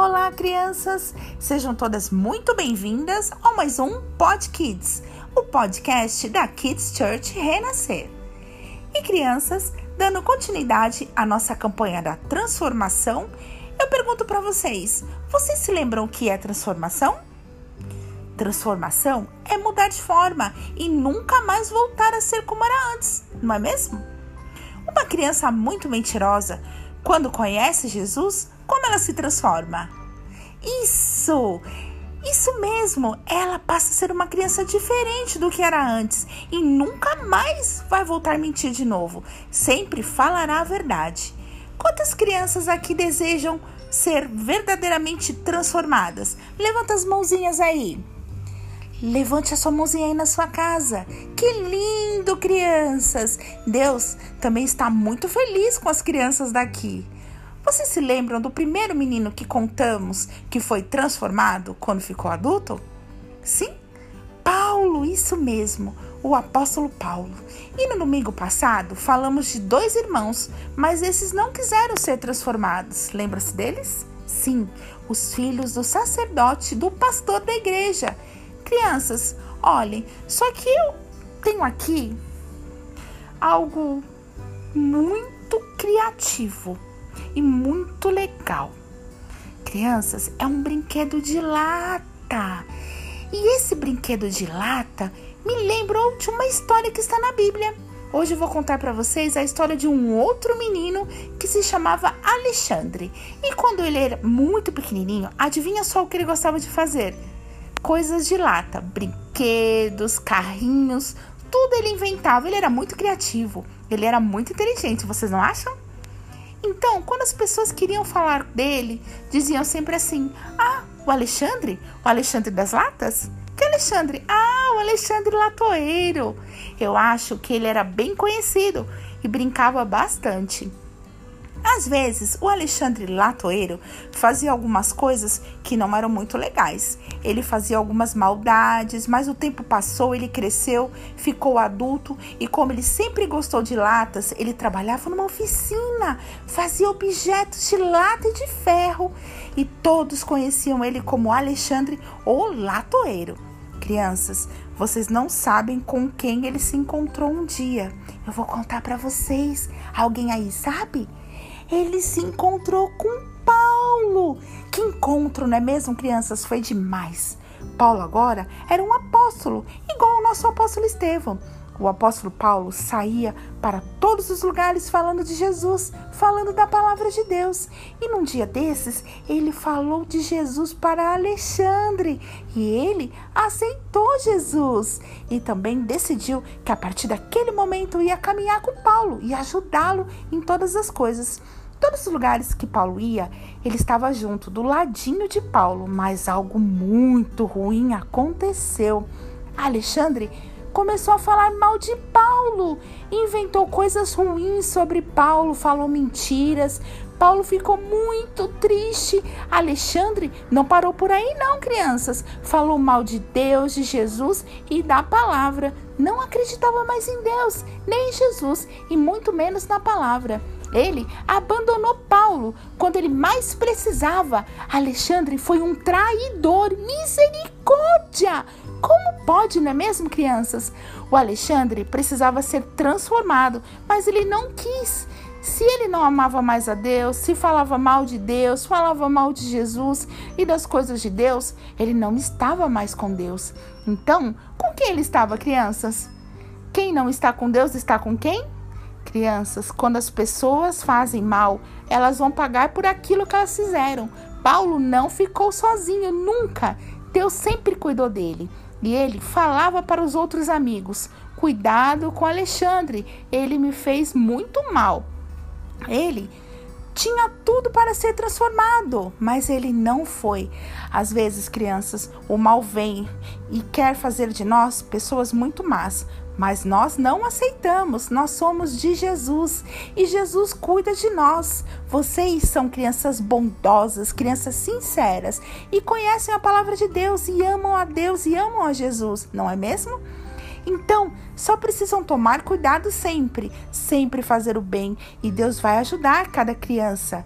Olá, crianças! Sejam todas muito bem-vindas a mais um Pod Kids, o podcast da Kids Church Renascer. E crianças, dando continuidade à nossa campanha da transformação, eu pergunto para vocês: vocês se lembram o que é transformação? Transformação é mudar de forma e nunca mais voltar a ser como era antes, não é mesmo? Uma criança muito mentirosa, quando conhece Jesus, como ela se transforma? Isso! Isso mesmo, ela passa a ser uma criança diferente do que era antes e nunca mais vai voltar a mentir de novo. Sempre falará a verdade. Quantas crianças aqui desejam ser verdadeiramente transformadas? Levanta as mãozinhas aí. Levante a sua mãozinha aí na sua casa. Que lindo, crianças! Deus também está muito feliz com as crianças daqui. Vocês se lembram do primeiro menino que contamos que foi transformado quando ficou adulto? Sim, Paulo, isso mesmo, o apóstolo Paulo. E no domingo passado falamos de dois irmãos, mas esses não quiseram ser transformados. Lembra-se deles? Sim, os filhos do sacerdote, do pastor da igreja Crianças, olhem, só que eu tenho aqui algo muito criativo e muito legal. Crianças, é um brinquedo de lata. E esse brinquedo de lata me lembrou de uma história que está na Bíblia. Hoje eu vou contar para vocês a história de um outro menino que se chamava Alexandre. E quando ele era muito pequenininho, adivinha só o que ele gostava de fazer? coisas de lata, brinquedos, carrinhos, tudo ele inventava. Ele era muito criativo, ele era muito inteligente, vocês não acham? Então, quando as pessoas queriam falar dele, diziam sempre assim: Ah, o Alexandre? O Alexandre das latas? Que Alexandre? Ah, o Alexandre Latoeiro. Eu acho que ele era bem conhecido e brincava bastante. Às vezes, o Alexandre Latoeiro fazia algumas coisas que não eram muito legais. Ele fazia algumas maldades, mas o tempo passou, ele cresceu, ficou adulto e, como ele sempre gostou de latas, ele trabalhava numa oficina, fazia objetos de lata e de ferro e todos conheciam ele como Alexandre o Latoeiro. Crianças, vocês não sabem com quem ele se encontrou um dia. Eu vou contar para vocês. Alguém aí sabe? Ele se encontrou com Paulo. Que encontro, não é mesmo, crianças? Foi demais. Paulo agora era um apóstolo, igual o nosso apóstolo Estevão. O apóstolo Paulo saía para todos os lugares falando de Jesus, falando da palavra de Deus. E num dia desses, ele falou de Jesus para Alexandre e ele aceitou Jesus e também decidiu que a partir daquele momento ia caminhar com Paulo e ajudá-lo em todas as coisas. Todos os lugares que Paulo ia, ele estava junto, do ladinho de Paulo, mas algo muito ruim aconteceu. Alexandre começou a falar mal de Paulo, inventou coisas ruins sobre Paulo, falou mentiras. Paulo ficou muito triste. Alexandre não parou por aí, não, crianças. Falou mal de Deus, de Jesus e da palavra. Não acreditava mais em Deus, nem em Jesus, e muito menos na palavra. Ele abandonou Paulo quando ele mais precisava. Alexandre foi um traidor. Misericórdia! Como pode, não é mesmo, crianças? O Alexandre precisava ser transformado, mas ele não quis. Se ele não amava mais a Deus, se falava mal de Deus, falava mal de Jesus e das coisas de Deus, ele não estava mais com Deus. Então, com quem ele estava, crianças? Quem não está com Deus está com quem? Crianças, quando as pessoas fazem mal, elas vão pagar por aquilo que elas fizeram. Paulo não ficou sozinho nunca. Deus sempre cuidou dele. E ele falava para os outros amigos: Cuidado com Alexandre, ele me fez muito mal. Ele tinha tudo para ser transformado, mas ele não foi. Às vezes, crianças, o mal vem e quer fazer de nós pessoas muito más, mas nós não aceitamos, nós somos de Jesus e Jesus cuida de nós. Vocês são crianças bondosas, crianças sinceras e conhecem a palavra de Deus e amam a Deus e amam a Jesus, não é mesmo? Então, só precisam tomar cuidado sempre, sempre fazer o bem e Deus vai ajudar cada criança.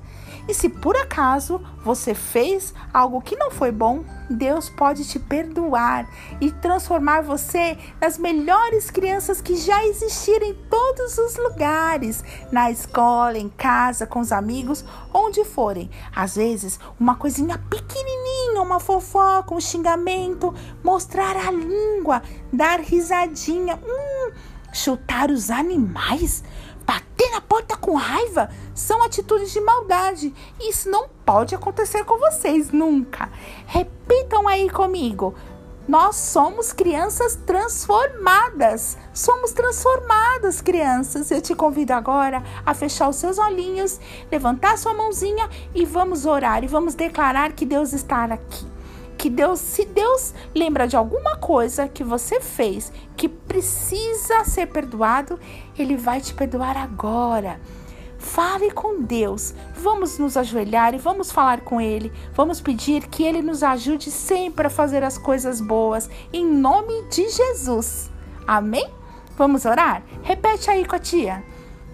E se por acaso você fez algo que não foi bom, Deus pode te perdoar e transformar você nas melhores crianças que já existiram em todos os lugares na escola, em casa, com os amigos, onde forem. Às vezes, uma coisinha pequenininha, uma fofoca, um xingamento, mostrar a língua, dar risadinha, hum, chutar os animais Bater na porta com raiva são atitudes de maldade. Isso não pode acontecer com vocês nunca. Repitam aí comigo. Nós somos crianças transformadas. Somos transformadas, crianças. Eu te convido agora a fechar os seus olhinhos, levantar sua mãozinha e vamos orar e vamos declarar que Deus está aqui que Deus, se Deus lembra de alguma coisa que você fez que precisa ser perdoado, ele vai te perdoar agora. Fale com Deus. Vamos nos ajoelhar e vamos falar com Ele. Vamos pedir que Ele nos ajude sempre a fazer as coisas boas, em nome de Jesus. Amém? Vamos orar? Repete aí com a tia.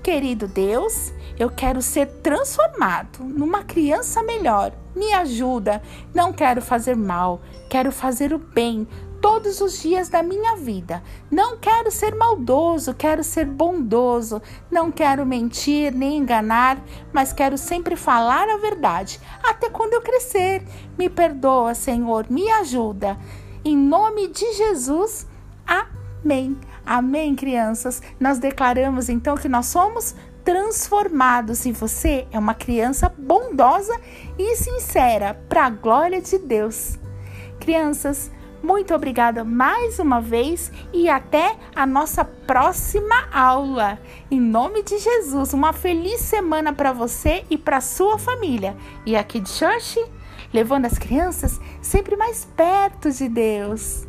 Querido Deus, eu quero ser transformado numa criança melhor. Me ajuda. Não quero fazer mal, quero fazer o bem todos os dias da minha vida. Não quero ser maldoso, quero ser bondoso. Não quero mentir nem enganar, mas quero sempre falar a verdade, até quando eu crescer. Me perdoa, Senhor, me ajuda. Em nome de Jesus, amém. Amém, crianças. Nós declaramos então que nós somos transformados e você é uma criança bondosa e sincera para a glória de Deus. Crianças, muito obrigada mais uma vez e até a nossa próxima aula. Em nome de Jesus, uma feliz semana para você e para sua família. E aqui de Church, levando as crianças sempre mais perto de Deus.